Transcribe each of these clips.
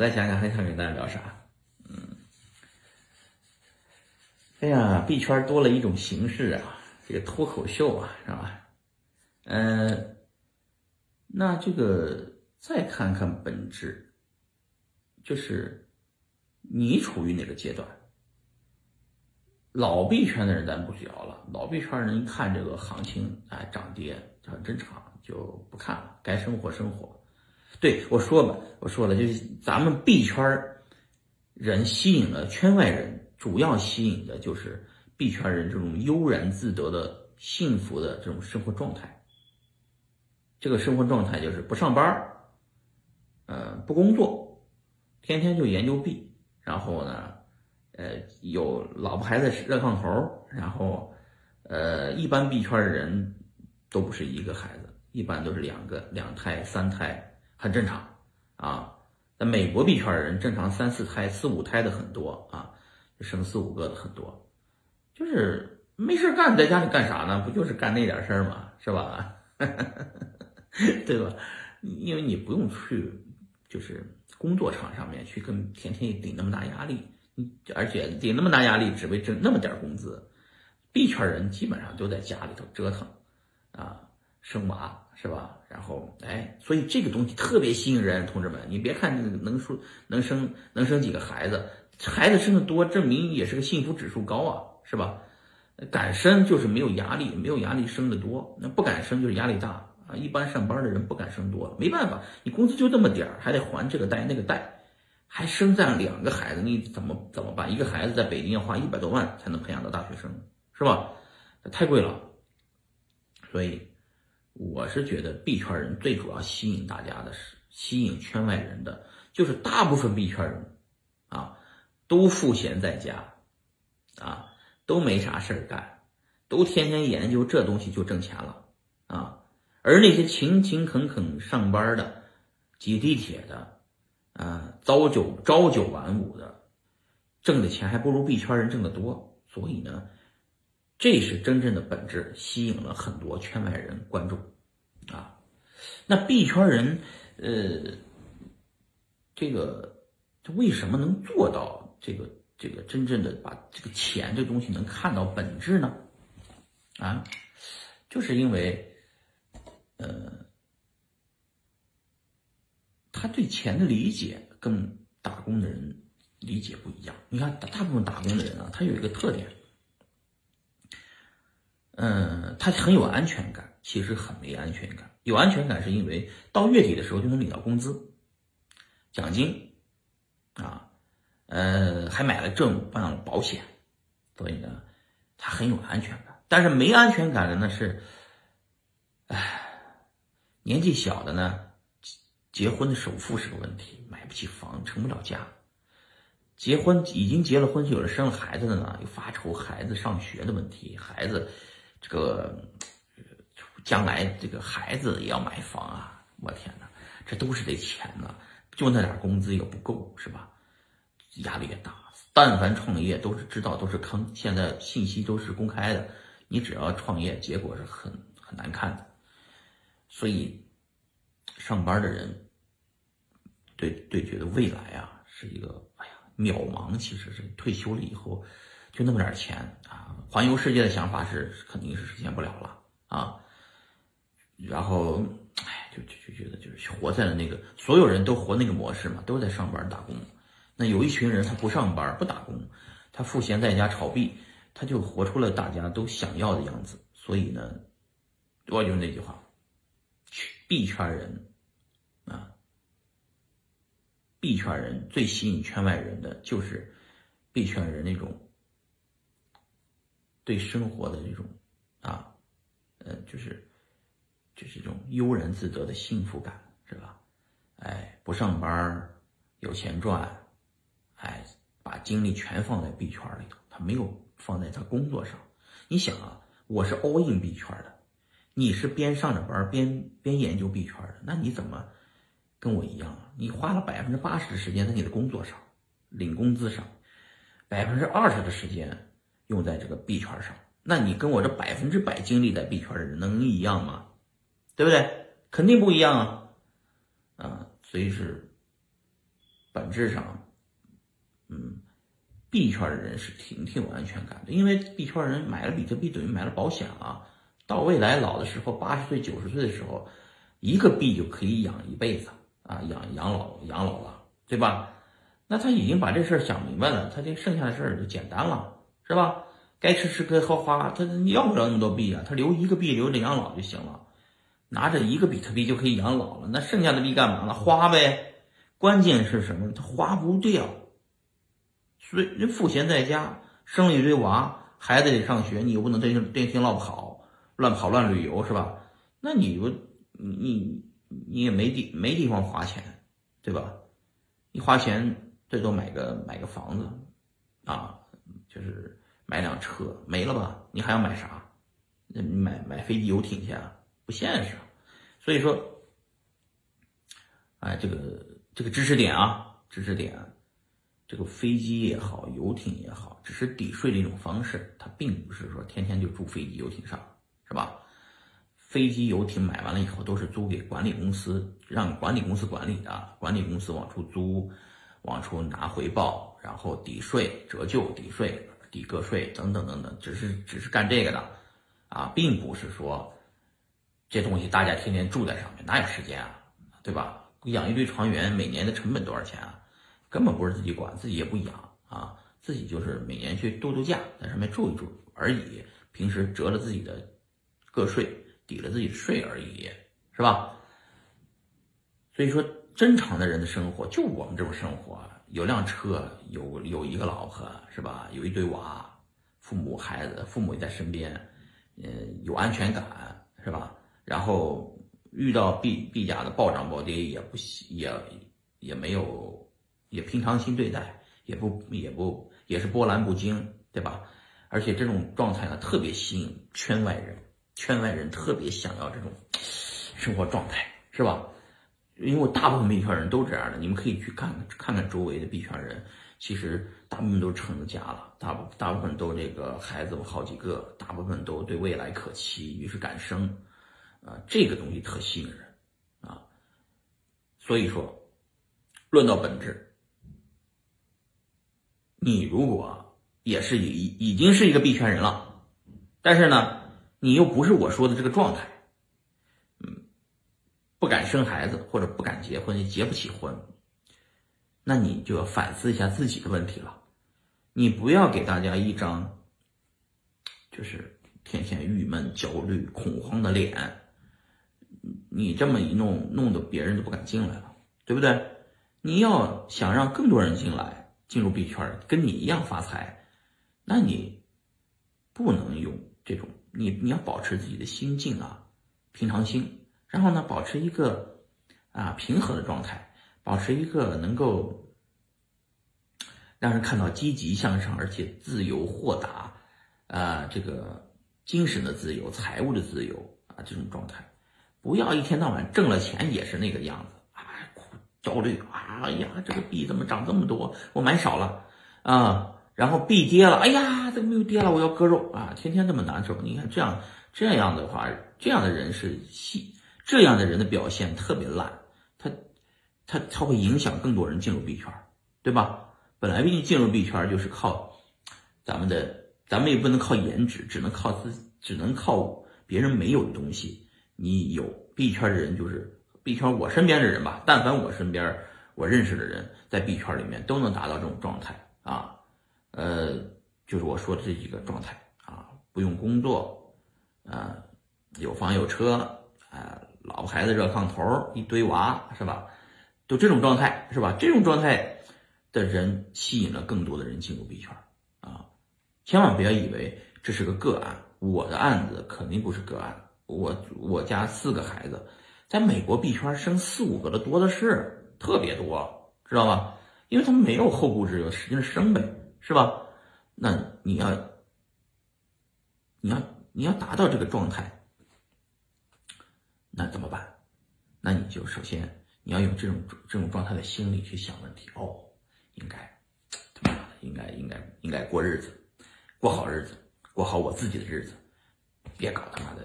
再想想还想跟大家聊啥？嗯，哎呀，币圈多了一种形式啊，这个脱口秀啊，是吧？嗯，那这个再看看本质，就是你处于哪个阶段？老币圈的人咱不聊了，老币圈人一看这个行情，哎，涨跌很正常，就不看了，该生活生活。对我说吧，我说了，就是咱们币圈人吸引了圈外人，主要吸引的就是币圈人这种悠然自得的幸福的这种生活状态。这个生活状态就是不上班，呃，不工作，天天就研究币，然后呢，呃，有老婆孩子热炕头，然后，呃，一般币圈的人都不是一个孩子，一般都是两个、两胎、三胎。很正常啊，那美国币圈的人正常三四胎、四五胎的很多啊，生四五个的很多，就是没事干，在家里干啥呢？不就是干那点事儿吗？是吧？对吧？因为你不用去，就是工作场上面去跟天天顶那么大压力，你而且顶那么大压力只为挣那么点工资，币圈人基本上都在家里头折腾啊，生娃。是吧？然后，哎，所以这个东西特别吸引人，同志们，你别看能说能生能生几个孩子，孩子生的多，证明也是个幸福指数高啊，是吧？敢生就是没有压力，没有压力生的多，那不敢生就是压力大啊。一般上班的人不敢生多，没办法，你工资就这么点儿，还得还这个贷那个贷，还生这样两个孩子，你怎么怎么办？一个孩子在北京要花一百多万才能培养到大学生，是吧？太贵了，所以。我是觉得币圈人最主要吸引大家的是吸引圈外人的，就是大部分币圈人，啊，都赋闲在家，啊，都没啥事儿干，都天天研究这东西就挣钱了，啊，而那些勤勤恳恳上班的、挤地铁的，啊，朝九朝九晚五的，挣的钱还不如币圈人挣的多，所以呢。这是真正的本质，吸引了很多圈外人关注，啊，那币圈人，呃，这个他为什么能做到这个这个真正的把这个钱这东西能看到本质呢？啊，就是因为，呃，他对钱的理解跟打工的人理解不一样。你看，大部分打工的人啊，他有一个特点。嗯，他很有安全感，其实很没安全感。有安全感是因为到月底的时候就能领到工资、奖金，啊，呃，还买了证，办了保险，所以呢，他很有安全感。但是没安全感的呢是，唉，年纪小的呢，结婚的首付是个问题，买不起房，成不了家。结婚已经结了婚，有了生了孩子的呢，又发愁孩子上学的问题，孩子。这个将来这个孩子也要买房啊！我天哪，这都是得钱呢，就那点工资也不够，是吧？压力也大。但凡创业，都是知道，都是坑。现在信息都是公开的，你只要创业，结果是很很难看的。所以，上班的人对对觉得未来啊是一个哎呀渺茫。其实是退休了以后。就那么点钱啊！环游世界的想法是肯定是实现不了了啊。然后，哎，就就就觉得就是活在了那个所有人都活那个模式嘛，都在上班打工。那有一群人他不上班不打工，他赋闲在家炒币，他就活出了大家都想要的样子。所以呢，我就那句话，币圈人啊，币圈人最吸引圈外人的就是币圈人那种。对生活的这种啊，呃，就是就是这种悠然自得的幸福感，是吧？哎，不上班有钱赚，哎，把精力全放在币圈里头，他没有放在他工作上。你想啊，我是 all in 币圈的，你是边上着班边边研究币圈的，那你怎么跟我一样啊？你花了百分之八十的时间在你的工作上，领工资上，百分之二十的时间。用在这个币圈上，那你跟我这百分之百精力在币圈的人能一样吗？对不对？肯定不一样啊！啊，所以是本质上，嗯，币圈的人是挺挺有安全感的，因为币圈人买了比特币等于买了保险了，到未来老的时候，八十岁、九十岁的时候，一个币就可以养一辈子啊，养养老养老了，对吧？那他已经把这事儿想明白了，他这剩下的事儿就简单了，是吧？该吃吃，该花花，他要不了那么多币啊，他留一个币留着养老就行了，拿着一个比特币就可以养老了。那剩下的币干嘛呢？花呗。关键是什么？他花不掉，所以人赋闲在家，生了一堆娃，孩子得上学，你又不能电电听唠跑，乱跑乱旅游是吧？那你不你你你也没地没地方花钱，对吧？你花钱。最多买个买个房子，啊，就是买辆车没了吧？你还要买啥？那买买飞机游艇去啊？不现实。所以说，哎，这个这个知识点啊，知识点，这个飞机也好，游艇也好，只是抵税的一种方式，它并不是说天天就住飞机游艇上，是吧？飞机游艇买完了以后都是租给管理公司，让管理公司管理的，管理公司往出租。往出拿回报，然后抵税、折旧、抵税、抵个税等等等等，只是只是干这个的，啊，并不是说这东西大家天天住在上面，哪有时间啊，对吧？养一堆船员，每年的成本多少钱啊？根本不是自己管，自己也不养啊，自己就是每年去度度假，在上面住一住而已，平时折了自己的个税，抵了自己的税而已，是吧？所以说。正常的人的生活就我们这种生活，有辆车，有有一个老婆，是吧？有一堆娃，父母孩子，父母也在身边，嗯，有安全感，是吧？然后遇到币币价的暴涨暴跌，也不也也没有也平常心对待，也不也不也是波澜不惊，对吧？而且这种状态呢，特别吸引圈外人，圈外人特别想要这种生活状态，是吧？因为我大部分币圈人都这样的，你们可以去看看看看周围的币圈人，其实大部分都成了家了，大部大部分都这个孩子好几个，大部分都对未来可期，于是敢生，啊，这个东西特吸引人，啊，所以说，论到本质，你如果也是已已经是一个币圈人了，但是呢，你又不是我说的这个状态。不敢生孩子或者不敢结婚，结不起婚，那你就要反思一下自己的问题了。你不要给大家一张就是天天郁闷、焦虑、恐慌的脸。你这么一弄，弄得别人都不敢进来了，对不对？你要想让更多人进来，进入币圈，跟你一样发财，那你不能用这种，你你要保持自己的心境啊，平常心。然后呢，保持一个啊平和的状态，保持一个能够让人看到积极向上，而且自由豁达，啊，这个精神的自由、财务的自由啊这种状态，不要一天到晚挣了钱也是那个样子啊，焦虑啊，哎呀，这个币怎么涨这么多？我买少了啊，然后币跌了，哎呀，怎么又跌了？我要割肉啊，天天这么难受。你看这样这样的话，这样的人是细。这样的人的表现特别烂，他，他他会影响更多人进入币圈，对吧？本来毕竟进入币圈就是靠咱们的，咱们也不能靠颜值，只能靠自，只能靠别人没有的东西。你有币圈的人就是币圈，我身边的人吧，但凡我身边我认识的人在币圈里面都能达到这种状态啊，呃，就是我说的这几个状态啊，不用工作，啊，有房有车，老婆孩子热炕头，一堆娃是吧？就这种状态是吧？这种状态的人吸引了更多的人进入币圈啊！千万不要以为这是个个案，我的案子肯定不是个案。我我家四个孩子，在美国币圈生四五个的多的是，特别多，知道吧？因为他们没有后顾之忧，使劲生呗，是吧？那你要你要你要达到这个状态。那怎么办？那你就首先你要有这种这种状态的心理去想问题哦，应该他妈的应该应该应该过日子，过好日子，过好我自己的日子，别搞他妈的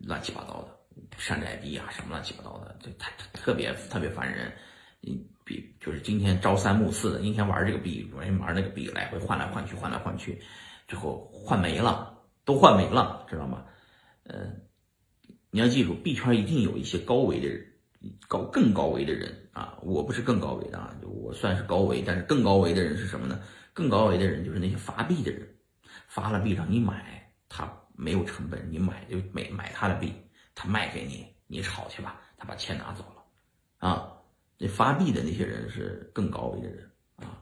乱七八糟的山寨币啊什么乱七八糟的，就太特别特别烦人，你比就。是今天朝三暮四的，今天玩这个币，昨天玩那个币，来回换来换去，换来换去，最后换没了，都换没了，知道吗？呃，你要记住，币圈一定有一些高维的人，高更高维的人啊，我不是更高维的啊，我算是高维，但是更高维的人是什么呢？更高维的人就是那些发币的人，发了币让你买，他没有成本，你买就买买他的币，他卖给你，你炒去吧，他把钱拿走了，啊。那发币的那些人是更高维的人啊，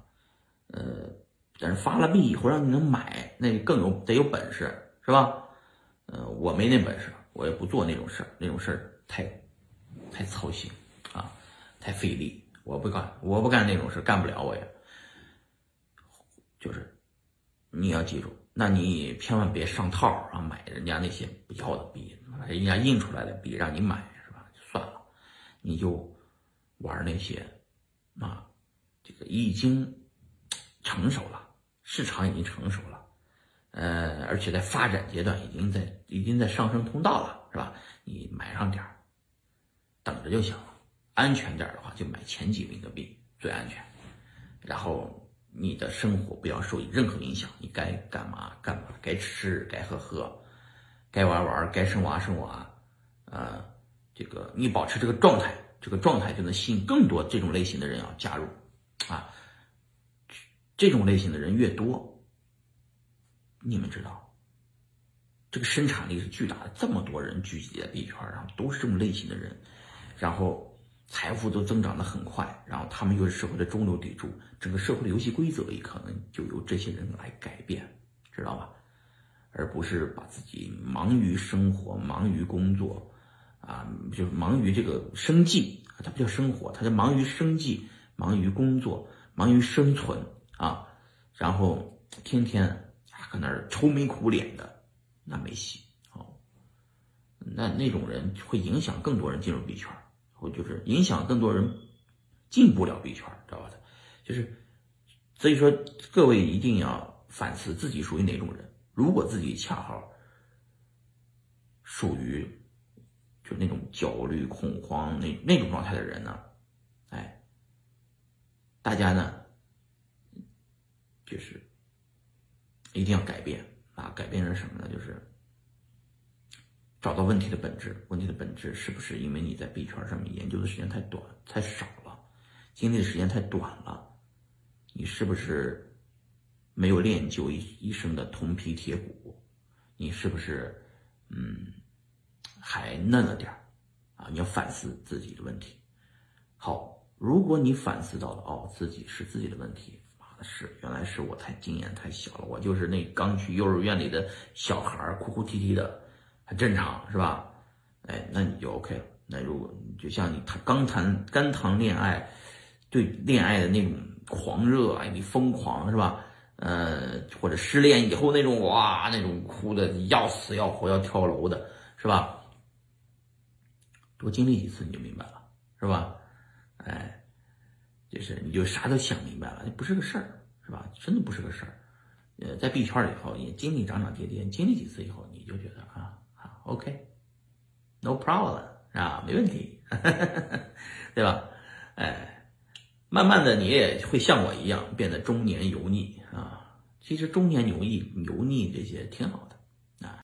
呃，但是发了币以后让你能买，那更有得有本事，是吧？呃，我没那本事，我也不做那种事儿，那种事儿太太操心啊，太费力，我不干，我不干那种事干不了，我也就是你要记住，那你千万别上套啊，买人家那些不要的币，人家印出来的币让你买是吧？算了，你就。玩那些，啊，这个已经成熟了，市场已经成熟了，呃，而且在发展阶段，已经在已经在上升通道了，是吧？你买上点儿，等着就行了。安全点的话，就买前几名的币最安全。然后你的生活不要受任何影响，你该干嘛干嘛，该吃该喝喝，该玩玩，该生娃生娃，呃，这个你保持这个状态。这个状态就能吸引更多这种类型的人要加入，啊，这种类型的人越多，你们知道，这个生产力是巨大的，这么多人聚集在币圈上，都是这种类型的人，然后财富都增长的很快，然后他们又是社会的中流砥柱，整个社会的游戏规则也可能就由这些人来改变，知道吧？而不是把自己忙于生活，忙于工作。啊，就是忙于这个生计，它不叫生活，它叫忙于生计，忙于工作，忙于生存啊。然后天天搁那儿愁眉苦脸的，那没戏哦。那那种人会影响更多人进入币圈，或就是影响更多人进不了币圈，知道吧？就是所以说，各位一定要反思自己属于哪种人。如果自己恰好属于。就那种焦虑、恐慌那那种状态的人呢，哎，大家呢，就是一定要改变啊！改变是什么呢？就是找到问题的本质。问题的本质是不是因为你在币圈上面研究的时间太短、太少了，经历的时间太短了？你是不是没有练就一一生的铜皮铁骨？你是不是嗯？还嫩了点儿，啊，你要反思自己的问题。好，如果你反思到了，哦，自己是自己的问题，是，原来是我太经验太小了，我就是那刚去幼儿园里的小孩儿，哭哭啼啼的，很正常，是吧？哎，那你就 OK 了。那如果就像你谈刚谈刚谈恋爱，对恋爱的那种狂热，哎，你疯狂是吧？呃，或者失恋以后那种哇，那种哭的要死要活要跳楼的，是吧？多经历几次你就明白了，是吧？哎，就是你就啥都想明白了，那不是个事儿，是吧？真的不是个事儿。呃，在币圈里头也经历涨涨跌跌，经历几次以后，你就觉得啊，啊，OK，No problem，啊，没问题，对吧？哎，慢慢的你也会像我一样变得中年油腻啊。其实中年油腻、油腻这些挺好的。